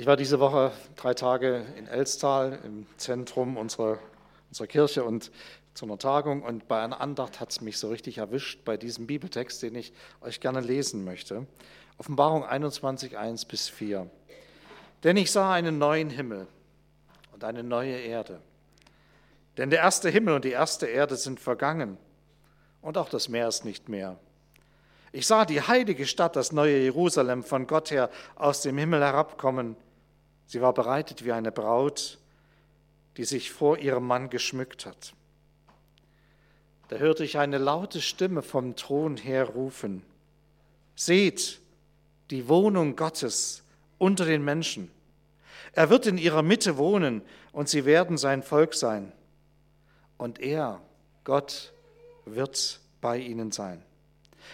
Ich war diese Woche drei Tage in Elstal im Zentrum unserer, unserer Kirche und zu einer Tagung und bei einer Andacht hat es mich so richtig erwischt bei diesem Bibeltext, den ich euch gerne lesen möchte. Offenbarung 21, 1 bis 4. Denn ich sah einen neuen Himmel und eine neue Erde. Denn der erste Himmel und die erste Erde sind vergangen und auch das Meer ist nicht mehr. Ich sah die heilige Stadt, das neue Jerusalem, von Gott her aus dem Himmel herabkommen Sie war bereitet wie eine Braut, die sich vor ihrem Mann geschmückt hat. Da hörte ich eine laute Stimme vom Thron her rufen, Seht die Wohnung Gottes unter den Menschen. Er wird in ihrer Mitte wohnen und sie werden sein Volk sein. Und er, Gott, wird bei ihnen sein.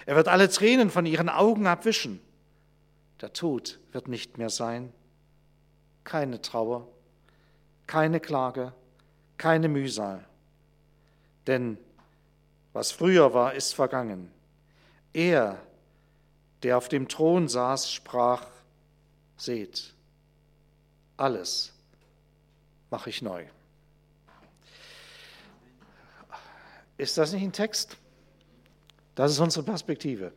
Er wird alle Tränen von ihren Augen abwischen. Der Tod wird nicht mehr sein keine Trauer, keine Klage, keine Mühsal. Denn was früher war, ist vergangen. Er, der auf dem Thron saß, sprach, seht, alles mache ich neu. Ist das nicht ein Text? Das ist unsere Perspektive.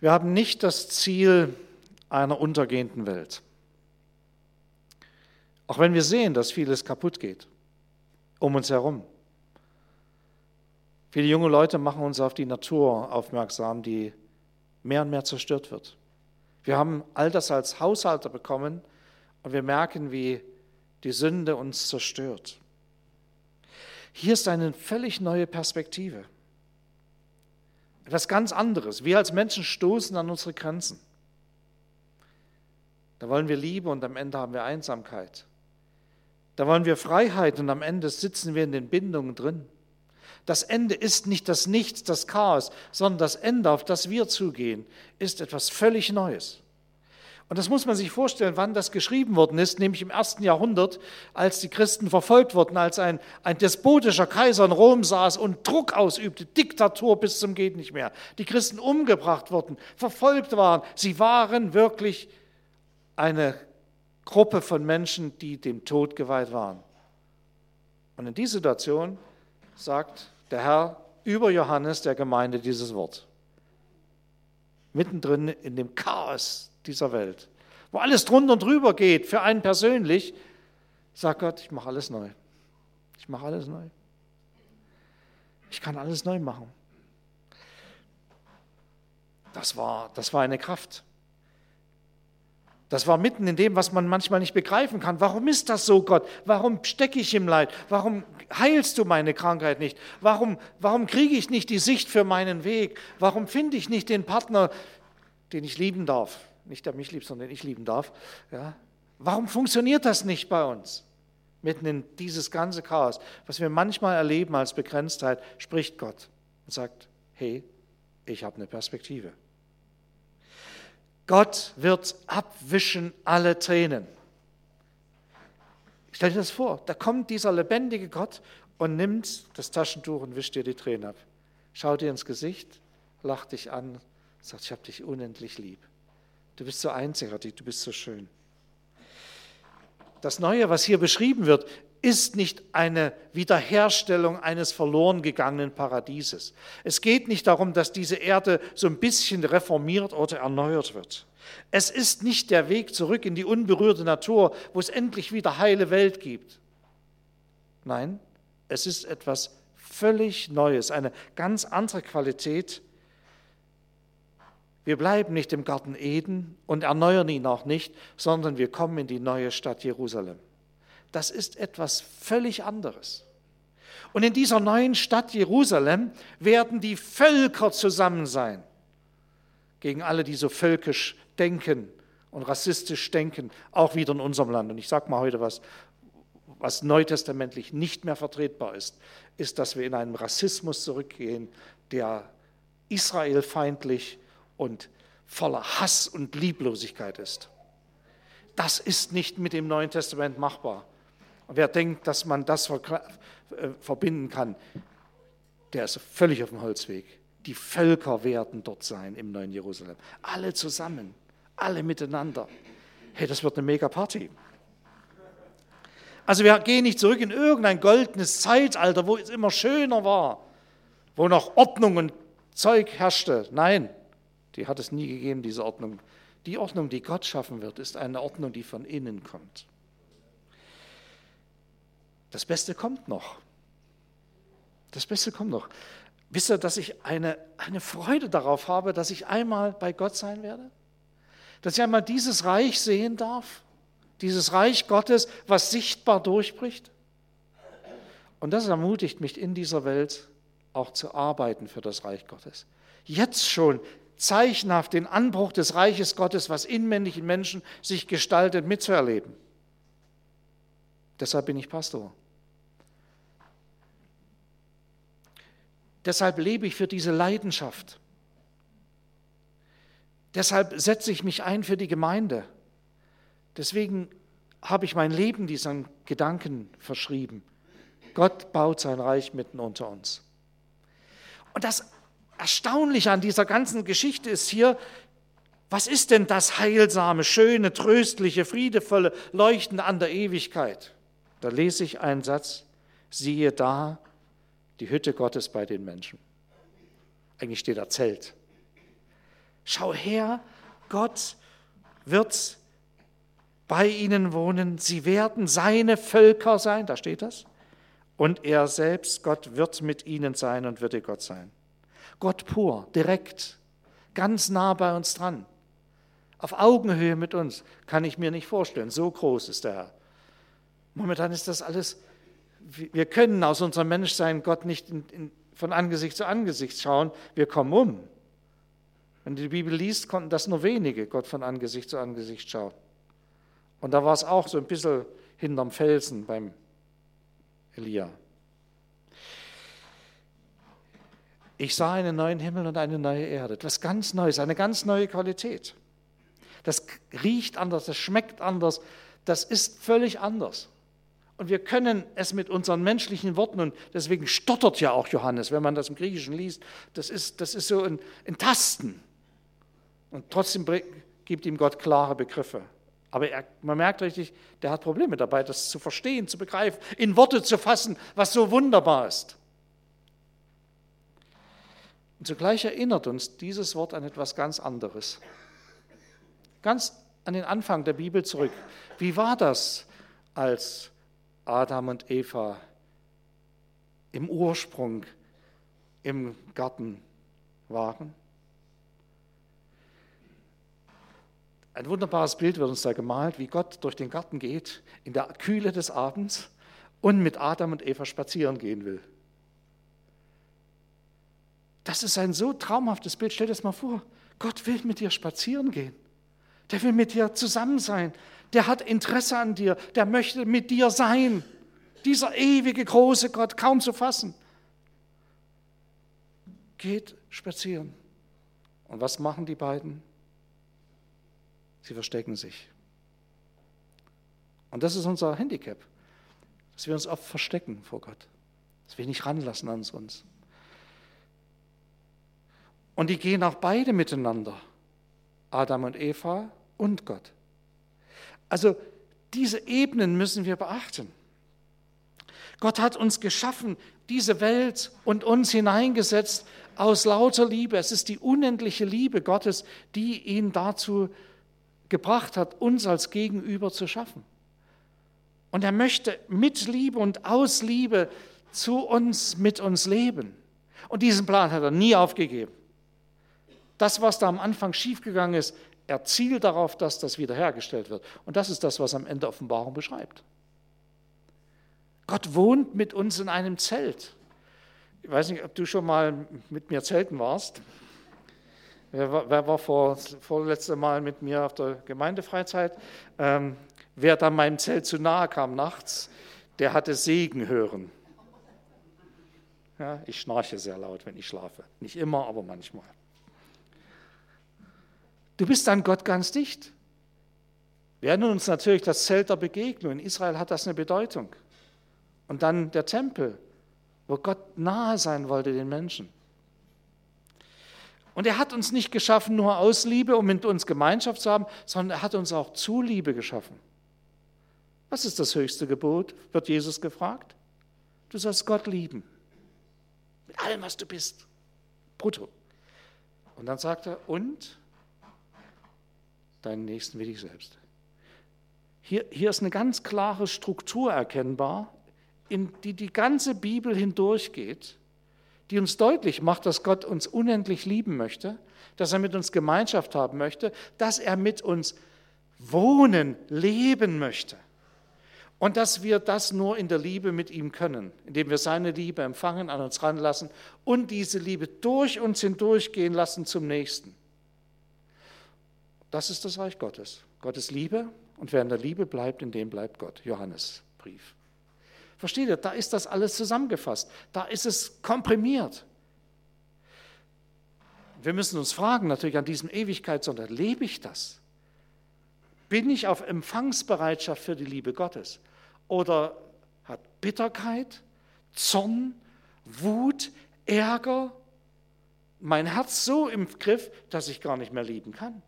Wir haben nicht das Ziel einer untergehenden Welt. Auch wenn wir sehen, dass vieles kaputt geht um uns herum. Viele junge Leute machen uns auf die Natur aufmerksam, die mehr und mehr zerstört wird. Wir haben all das als Haushalter bekommen und wir merken, wie die Sünde uns zerstört. Hier ist eine völlig neue Perspektive. Etwas ganz anderes. Wir als Menschen stoßen an unsere Grenzen. Da wollen wir Liebe und am Ende haben wir Einsamkeit. Da wollen wir Freiheit und am Ende sitzen wir in den Bindungen drin. Das Ende ist nicht das Nichts, das Chaos, sondern das Ende, auf das wir zugehen, ist etwas völlig Neues. Und das muss man sich vorstellen, wann das geschrieben worden ist, nämlich im ersten Jahrhundert, als die Christen verfolgt wurden, als ein, ein despotischer Kaiser in Rom saß und Druck ausübte, Diktatur bis zum geht nicht mehr. Die Christen umgebracht wurden, verfolgt waren. Sie waren wirklich eine Gruppe von Menschen, die dem Tod geweiht waren. Und in dieser Situation sagt der Herr über Johannes der Gemeinde dieses Wort. Mittendrin in dem Chaos dieser Welt, wo alles drunter und drüber geht, für einen persönlich, sagt Gott, ich mache alles neu. Ich mache alles neu. Ich kann alles neu machen. Das war, das war eine Kraft. Das war mitten in dem, was man manchmal nicht begreifen kann. Warum ist das so, Gott? Warum stecke ich im Leid? Warum heilst du meine Krankheit nicht? Warum, warum kriege ich nicht die Sicht für meinen Weg? Warum finde ich nicht den Partner, den ich lieben darf? Nicht der mich liebt, sondern den ich lieben darf. Ja? Warum funktioniert das nicht bei uns? Mitten in dieses ganze Chaos, was wir manchmal erleben als Begrenztheit, spricht Gott und sagt, hey, ich habe eine Perspektive. Gott wird abwischen alle Tränen. Stell dir das vor, da kommt dieser lebendige Gott und nimmt das Taschentuch und wischt dir die Tränen ab. Schaut dir ins Gesicht, lacht dich an, sagt, ich habe dich unendlich lieb. Du bist so einzigartig, du bist so schön. Das Neue, was hier beschrieben wird, ist nicht eine Wiederherstellung eines verloren gegangenen Paradieses. Es geht nicht darum, dass diese Erde so ein bisschen reformiert oder erneuert wird. Es ist nicht der Weg zurück in die unberührte Natur, wo es endlich wieder heile Welt gibt. Nein, es ist etwas völlig Neues, eine ganz andere Qualität. Wir bleiben nicht im Garten Eden und erneuern ihn auch nicht, sondern wir kommen in die neue Stadt Jerusalem das ist etwas völlig anderes. Und in dieser neuen Stadt Jerusalem werden die Völker zusammen sein. Gegen alle, die so völkisch denken und rassistisch denken, auch wieder in unserem Land. Und ich sage mal heute was, was neutestamentlich nicht mehr vertretbar ist, ist, dass wir in einen Rassismus zurückgehen, der israelfeindlich und voller Hass und Lieblosigkeit ist. Das ist nicht mit dem Neuen Testament machbar. Und wer denkt, dass man das äh, verbinden kann, der ist völlig auf dem Holzweg. Die Völker werden dort sein im neuen Jerusalem. Alle zusammen, alle miteinander. hey, das wird eine mega Party. Also wir gehen nicht zurück in irgendein goldenes Zeitalter, wo es immer schöner war, wo noch Ordnung und Zeug herrschte. Nein, die hat es nie gegeben, diese Ordnung. Die Ordnung, die Gott schaffen wird, ist eine Ordnung, die von innen kommt. Das Beste kommt noch. Das Beste kommt noch. Wisst ihr, dass ich eine, eine Freude darauf habe, dass ich einmal bei Gott sein werde? Dass ich einmal dieses Reich sehen darf? Dieses Reich Gottes, was sichtbar durchbricht? Und das ermutigt mich in dieser Welt auch zu arbeiten für das Reich Gottes. Jetzt schon zeichenhaft den Anbruch des Reiches Gottes, was in männlichen Menschen sich gestaltet, mitzuerleben. Deshalb bin ich Pastor. Deshalb lebe ich für diese Leidenschaft. Deshalb setze ich mich ein für die Gemeinde. Deswegen habe ich mein Leben diesen Gedanken verschrieben. Gott baut sein Reich mitten unter uns. Und das Erstaunliche an dieser ganzen Geschichte ist hier, was ist denn das heilsame, schöne, tröstliche, friedevolle, leuchtende an der Ewigkeit? Da lese ich einen Satz, siehe da, die Hütte Gottes bei den Menschen. Eigentlich steht da Zelt. Schau her, Gott wird bei ihnen wohnen, sie werden seine Völker sein, da steht das, und er selbst, Gott, wird mit ihnen sein und wird ihr Gott sein. Gott pur, direkt, ganz nah bei uns dran, auf Augenhöhe mit uns, kann ich mir nicht vorstellen, so groß ist der Herr. Momentan ist das alles wir können aus unserem Menschsein Gott nicht in, in, von Angesicht zu Angesicht schauen, wir kommen um. Wenn du die Bibel liest, konnten das nur wenige Gott von Angesicht zu Angesicht schauen. Und da war es auch so ein bisschen hinterm Felsen beim Elia. Ich sah einen neuen Himmel und eine neue Erde, etwas ganz Neues, eine ganz neue Qualität. Das riecht anders, das schmeckt anders, das ist völlig anders. Und wir können es mit unseren menschlichen Worten, und deswegen stottert ja auch Johannes, wenn man das im Griechischen liest, das ist, das ist so ein, ein Tasten. Und trotzdem gibt ihm Gott klare Begriffe. Aber er, man merkt richtig, der hat Probleme dabei, das zu verstehen, zu begreifen, in Worte zu fassen, was so wunderbar ist. Und zugleich erinnert uns dieses Wort an etwas ganz anderes. Ganz an den Anfang der Bibel zurück. Wie war das, als Adam und Eva im Ursprung im Garten waren. Ein wunderbares Bild wird uns da gemalt, wie Gott durch den Garten geht, in der Kühle des Abends und mit Adam und Eva spazieren gehen will. Das ist ein so traumhaftes Bild. Stell dir das mal vor. Gott will mit dir spazieren gehen. Der will mit dir zusammen sein der hat Interesse an dir, der möchte mit dir sein. Dieser ewige, große Gott, kaum zu fassen. Geht spazieren. Und was machen die beiden? Sie verstecken sich. Und das ist unser Handicap, dass wir uns oft verstecken vor Gott, dass wir nicht ranlassen an uns. Und die gehen auch beide miteinander, Adam und Eva und Gott. Also diese Ebenen müssen wir beachten. Gott hat uns geschaffen, diese Welt und uns hineingesetzt aus lauter Liebe. Es ist die unendliche Liebe Gottes, die ihn dazu gebracht hat, uns als Gegenüber zu schaffen. Und er möchte mit Liebe und aus Liebe zu uns, mit uns leben. Und diesen Plan hat er nie aufgegeben. Das, was da am Anfang schiefgegangen ist, er zielt darauf, dass das wiederhergestellt wird. Und das ist das, was am Ende Offenbarung beschreibt. Gott wohnt mit uns in einem Zelt. Ich weiß nicht, ob du schon mal mit mir zelten warst. Wer war, wer war vor, vorletzte Mal mit mir auf der Gemeindefreizeit? Ähm, wer dann meinem Zelt zu nahe kam nachts, der hatte Segen hören. Ja, ich schnarche sehr laut, wenn ich schlafe. Nicht immer, aber manchmal. Du bist an Gott ganz dicht. Wir erinnern uns natürlich das Zelt der Begegnung. In Israel hat das eine Bedeutung. Und dann der Tempel, wo Gott nahe sein wollte den Menschen. Und er hat uns nicht geschaffen nur aus Liebe, um mit uns Gemeinschaft zu haben, sondern er hat uns auch zu Liebe geschaffen. Was ist das höchste Gebot? wird Jesus gefragt. Du sollst Gott lieben. Mit allem, was du bist. Brutto. Und dann sagt er, und deinen Nächsten wie dich selbst. Hier, hier ist eine ganz klare Struktur erkennbar, in die die ganze Bibel hindurchgeht die uns deutlich macht, dass Gott uns unendlich lieben möchte, dass er mit uns Gemeinschaft haben möchte, dass er mit uns wohnen, leben möchte. Und dass wir das nur in der Liebe mit ihm können, indem wir seine Liebe empfangen, an uns ranlassen und diese Liebe durch uns hindurchgehen lassen zum Nächsten. Das ist das Reich Gottes. Gottes Liebe und wer in der Liebe bleibt, in dem bleibt Gott. Johannesbrief. Versteht ihr? Da ist das alles zusammengefasst. Da ist es komprimiert. Wir müssen uns fragen, natürlich an diesem Ewigkeitssonntag, lebe ich das? Bin ich auf Empfangsbereitschaft für die Liebe Gottes? Oder hat Bitterkeit, Zorn, Wut, Ärger mein Herz so im Griff, dass ich gar nicht mehr lieben kann?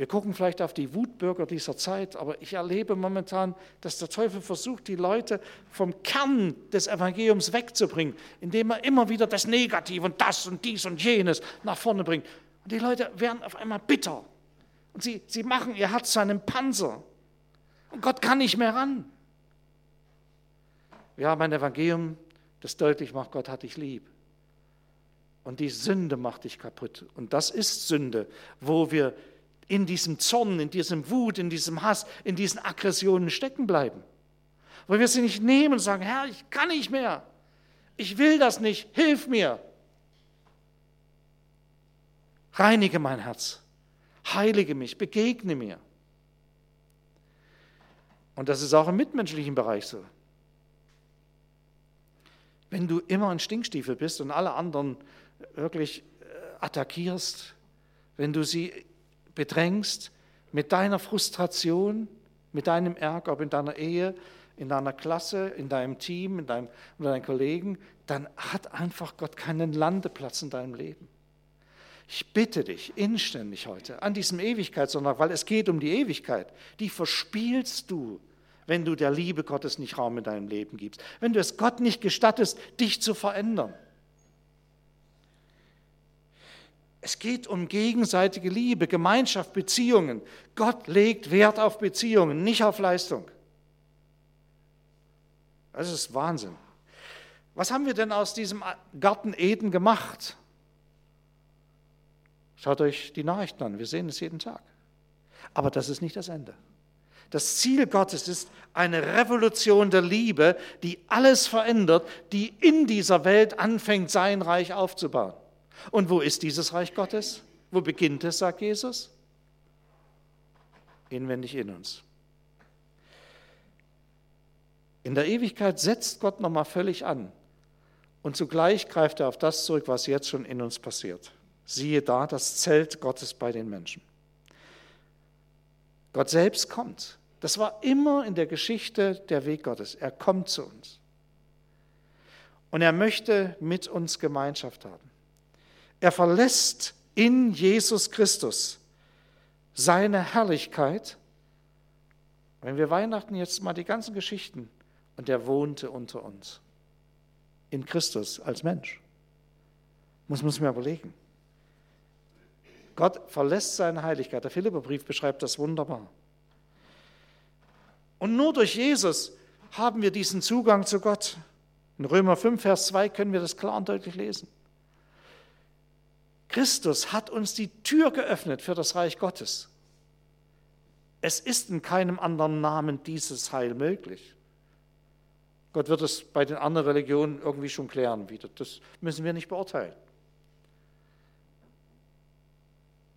Wir gucken vielleicht auf die Wutbürger dieser Zeit, aber ich erlebe momentan, dass der Teufel versucht, die Leute vom Kern des Evangeliums wegzubringen, indem er immer wieder das Negative und das und dies und jenes nach vorne bringt. Und die Leute werden auf einmal bitter. Und sie, sie machen ihr Herz zu einem Panzer. Und Gott kann nicht mehr ran. Wir haben ein Evangelium, das deutlich macht, Gott hat dich lieb. Und die Sünde macht dich kaputt. Und das ist Sünde, wo wir in diesem Zorn, in diesem Wut, in diesem Hass, in diesen Aggressionen stecken bleiben. Weil wir sie nicht nehmen und sagen, Herr, ich kann nicht mehr. Ich will das nicht. Hilf mir. Reinige mein Herz. Heilige mich. Begegne mir. Und das ist auch im mitmenschlichen Bereich so. Wenn du immer ein Stinkstiefel bist und alle anderen wirklich äh, attackierst, wenn du sie bedrängst mit deiner Frustration, mit deinem Ärger, ob in deiner Ehe, in deiner Klasse, in deinem Team, in deinem, in deinen Kollegen, dann hat einfach Gott keinen Landeplatz in deinem Leben. Ich bitte dich inständig heute an diesem Ewigkeitssonntag, weil es geht um die Ewigkeit, die verspielst du, wenn du der Liebe Gottes nicht Raum in deinem Leben gibst, wenn du es Gott nicht gestattest, dich zu verändern. Es geht um gegenseitige Liebe, Gemeinschaft, Beziehungen. Gott legt Wert auf Beziehungen, nicht auf Leistung. Das ist Wahnsinn. Was haben wir denn aus diesem Garten Eden gemacht? Schaut euch die Nachrichten an, wir sehen es jeden Tag. Aber das ist nicht das Ende. Das Ziel Gottes ist eine Revolution der Liebe, die alles verändert, die in dieser Welt anfängt, sein Reich aufzubauen. Und wo ist dieses Reich Gottes? Wo beginnt es, sagt Jesus? Inwendig in uns. In der Ewigkeit setzt Gott nochmal völlig an. Und zugleich greift er auf das zurück, was jetzt schon in uns passiert. Siehe da, das Zelt Gottes bei den Menschen. Gott selbst kommt. Das war immer in der Geschichte der Weg Gottes. Er kommt zu uns. Und er möchte mit uns Gemeinschaft haben. Er verlässt in Jesus Christus seine Herrlichkeit. Wenn wir Weihnachten jetzt mal die ganzen Geschichten, und er wohnte unter uns. In Christus als Mensch. Muss man es mir überlegen. Gott verlässt seine Heiligkeit. Der Philipperbrief beschreibt das wunderbar. Und nur durch Jesus haben wir diesen Zugang zu Gott. In Römer 5, Vers 2 können wir das klar und deutlich lesen. Christus hat uns die Tür geöffnet für das Reich Gottes. Es ist in keinem anderen Namen dieses Heil möglich. Gott wird es bei den anderen Religionen irgendwie schon klären wieder. Das müssen wir nicht beurteilen.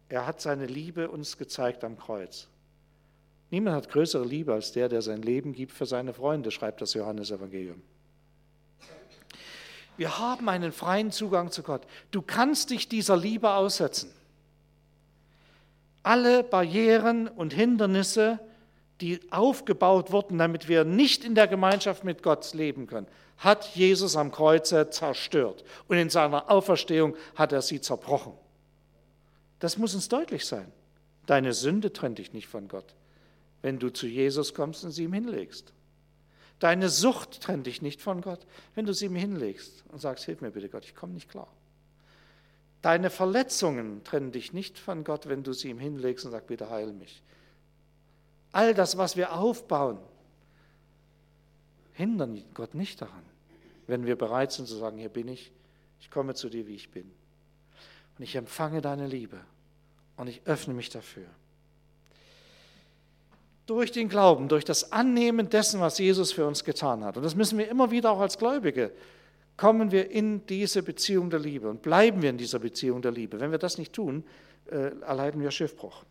Er hat seine Liebe uns gezeigt am Kreuz. Niemand hat größere Liebe als der, der sein Leben gibt für seine Freunde, schreibt das Johannesevangelium. Wir haben einen freien Zugang zu Gott. Du kannst dich dieser Liebe aussetzen. Alle Barrieren und Hindernisse, die aufgebaut wurden, damit wir nicht in der Gemeinschaft mit Gott leben können, hat Jesus am Kreuze zerstört. Und in seiner Auferstehung hat er sie zerbrochen. Das muss uns deutlich sein. Deine Sünde trennt dich nicht von Gott, wenn du zu Jesus kommst und sie ihm hinlegst. Deine Sucht trennt dich nicht von Gott, wenn du sie ihm hinlegst und sagst, hilf mir bitte Gott, ich komme nicht klar. Deine Verletzungen trennen dich nicht von Gott, wenn du sie ihm hinlegst und sagst, bitte heil mich. All das, was wir aufbauen, hindern Gott nicht daran, wenn wir bereit sind zu sagen, hier bin ich, ich komme zu dir, wie ich bin. Und ich empfange deine Liebe und ich öffne mich dafür. Durch den Glauben, durch das Annehmen dessen, was Jesus für uns getan hat. Und das müssen wir immer wieder auch als Gläubige kommen wir in diese Beziehung der Liebe und bleiben wir in dieser Beziehung der Liebe. Wenn wir das nicht tun, äh, erleiden wir Schiffbruch.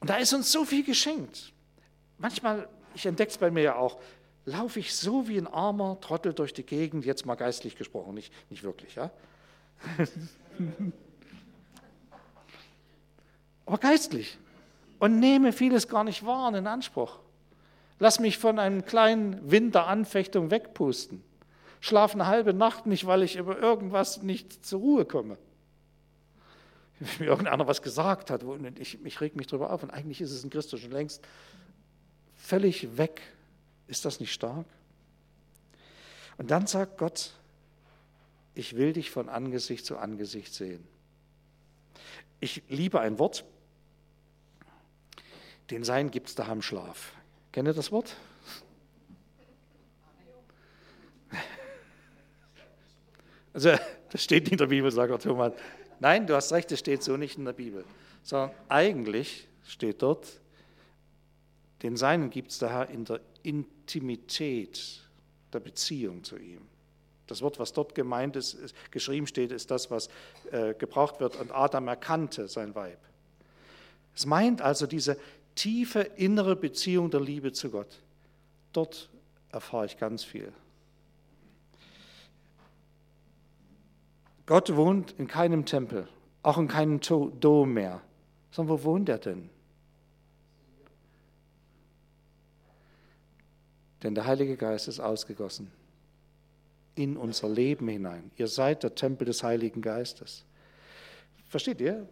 Und da ist uns so viel geschenkt. Manchmal, ich entdecke es bei mir ja auch, laufe ich so wie ein armer Trottel durch die Gegend, jetzt mal geistlich gesprochen, nicht, nicht wirklich, ja? aber geistlich. Und nehme vieles gar nicht wahr und in Anspruch. Lass mich von einem kleinen Wind der Anfechtung wegpusten. Schlaf eine halbe Nacht nicht, weil ich über irgendwas nicht zur Ruhe komme. Wenn mir irgendeiner was gesagt hat, und ich, ich reg mich darüber auf, und eigentlich ist es in Christus schon längst völlig weg. Ist das nicht stark? Und dann sagt Gott, ich will dich von Angesicht zu Angesicht sehen. Ich liebe ein Wort, den Sein gibt es daheim Schlaf. Kennt ihr das Wort? Also, das steht nicht in der Bibel, sagt der Thomas. Nein, du hast recht, das steht so nicht in der Bibel. Sondern eigentlich steht dort, den Seinen gibt es daher in der Intimität der Beziehung zu ihm. Das Wort, was dort gemeint ist, ist geschrieben steht, ist das, was äh, gebraucht wird. Und Adam erkannte sein Weib. Es meint also diese tiefe innere Beziehung der Liebe zu Gott. Dort erfahre ich ganz viel. Gott wohnt in keinem Tempel, auch in keinem Dom mehr. Sondern wo wohnt er denn? Denn der Heilige Geist ist ausgegossen in unser Leben hinein. Ihr seid der Tempel des Heiligen Geistes. Versteht ihr?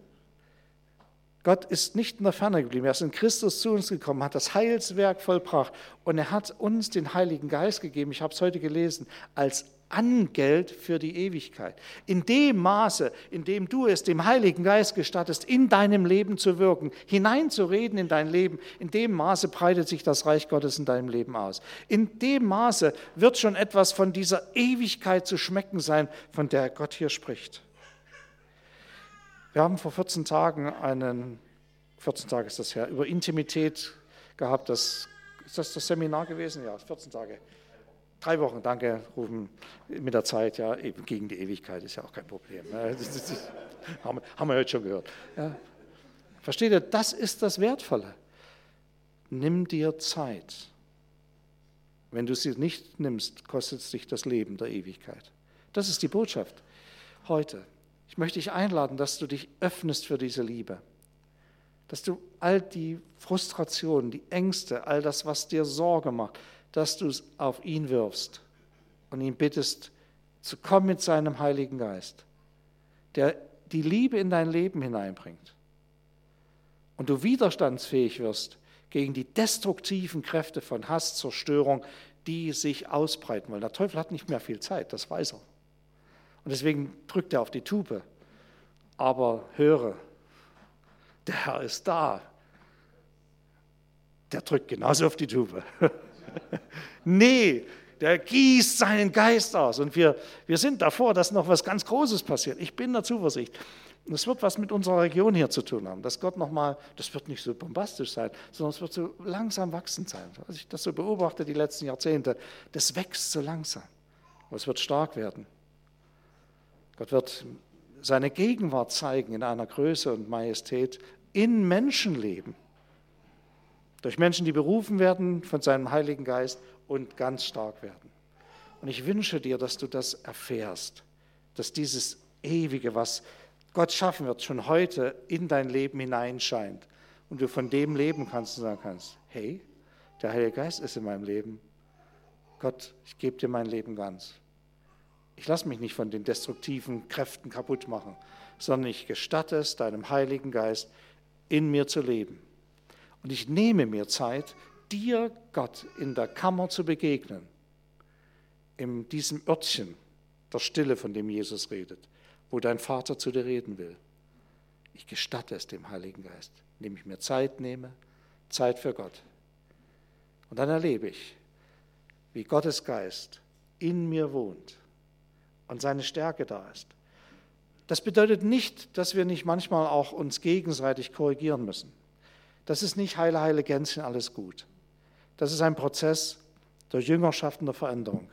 Gott ist nicht in der Ferne geblieben. Er ist in Christus zu uns gekommen, hat das Heilswerk vollbracht und er hat uns den Heiligen Geist gegeben. Ich habe es heute gelesen, als Angeld für die Ewigkeit. In dem Maße, in dem du es dem Heiligen Geist gestattest, in deinem Leben zu wirken, hineinzureden in dein Leben, in dem Maße breitet sich das Reich Gottes in deinem Leben aus. In dem Maße wird schon etwas von dieser Ewigkeit zu schmecken sein, von der Gott hier spricht. Wir haben vor 14 Tagen einen, 14 Tage ist das her, über Intimität gehabt. Das, ist das das Seminar gewesen? Ja, 14 Tage. Drei Wochen, danke, Rufen, mit der Zeit, ja, eben gegen die Ewigkeit ist ja auch kein Problem. Haben, haben, wir heute schon gehört. Ja. Versteht ihr, das ist das Wertvolle. Nimm dir Zeit. Wenn du sie nicht nimmst, kostet es dich das Leben der Ewigkeit. Das ist die Botschaft heute. Ich möchte dich einladen, dass du dich öffnest für diese Liebe. Dass du all die Frustrationen, die Ängste, all das, was dir Sorge macht, dass du es auf ihn wirfst und ihn bittest, zu kommen mit seinem Heiligen Geist, der die Liebe in dein Leben hineinbringt. Und du widerstandsfähig wirst gegen die destruktiven Kräfte von Hass, Zerstörung, die sich ausbreiten wollen. Der Teufel hat nicht mehr viel Zeit, das weiß er. Und deswegen drückt er auf die Tube. Aber höre, der Herr ist da. Der drückt genauso auf die Tube. nee, der gießt seinen Geist aus. Und wir, wir sind davor, dass noch was ganz Großes passiert. Ich bin der Zuversicht. Und es wird was mit unserer Region hier zu tun haben. Dass Gott nochmal, das wird nicht so bombastisch sein, sondern es wird so langsam wachsend sein. Als ich das so beobachte die letzten Jahrzehnte, das wächst so langsam. Aber es wird stark werden. Gott wird seine Gegenwart zeigen in einer Größe und Majestät in Menschenleben. Durch Menschen, die berufen werden von seinem Heiligen Geist und ganz stark werden. Und ich wünsche dir, dass du das erfährst, dass dieses Ewige, was Gott schaffen wird, schon heute in dein Leben hineinscheint und du von dem leben kannst und sagen kannst, hey, der Heilige Geist ist in meinem Leben. Gott, ich gebe dir mein Leben ganz. Ich lasse mich nicht von den destruktiven Kräften kaputt machen, sondern ich gestatte es deinem Heiligen Geist in mir zu leben. Und ich nehme mir Zeit, dir, Gott, in der Kammer zu begegnen, in diesem Örtchen der Stille, von dem Jesus redet, wo dein Vater zu dir reden will. Ich gestatte es dem Heiligen Geist, indem ich mir Zeit nehme, Zeit für Gott. Und dann erlebe ich, wie Gottes Geist in mir wohnt und seine Stärke da ist. Das bedeutet nicht, dass wir nicht manchmal auch uns gegenseitig korrigieren müssen. Das ist nicht heile, heile Gänschen, alles gut. Das ist ein Prozess der Jüngerschaft und der Veränderung.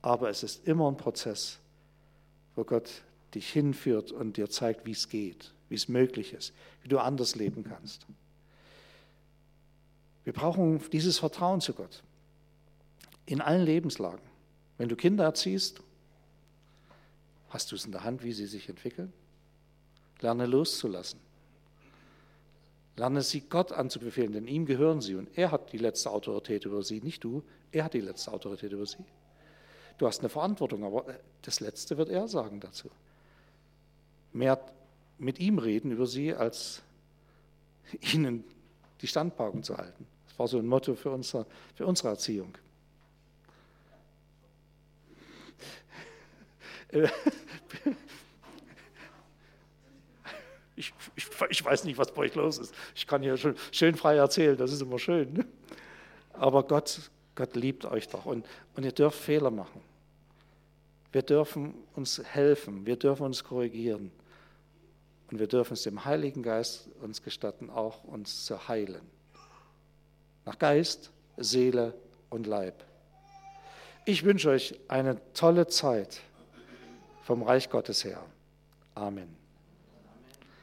Aber es ist immer ein Prozess, wo Gott dich hinführt und dir zeigt, wie es geht, wie es möglich ist, wie du anders leben kannst. Wir brauchen dieses Vertrauen zu Gott in allen Lebenslagen. Wenn du Kinder erziehst, hast du es in der Hand, wie sie sich entwickeln. Lerne loszulassen. Lerne sie Gott anzubefehlen, denn ihm gehören sie und er hat die letzte Autorität über sie, nicht du, er hat die letzte Autorität über sie. Du hast eine Verantwortung, aber das Letzte wird er sagen dazu. Mehr mit ihm reden über sie, als ihnen die Standpauken zu halten. Das war so ein Motto für unsere, für unsere Erziehung. Ich, ich, ich, weiß nicht, was bei euch los ist. Ich kann hier schon schön frei erzählen, das ist immer schön. Ne? Aber Gott, Gott liebt euch doch und, und ihr dürft Fehler machen. Wir dürfen uns helfen, wir dürfen uns korrigieren. Und wir dürfen es dem Heiligen Geist uns gestatten, auch uns zu heilen. Nach Geist, Seele und Leib. Ich wünsche euch eine tolle Zeit vom Reich Gottes her. Amen.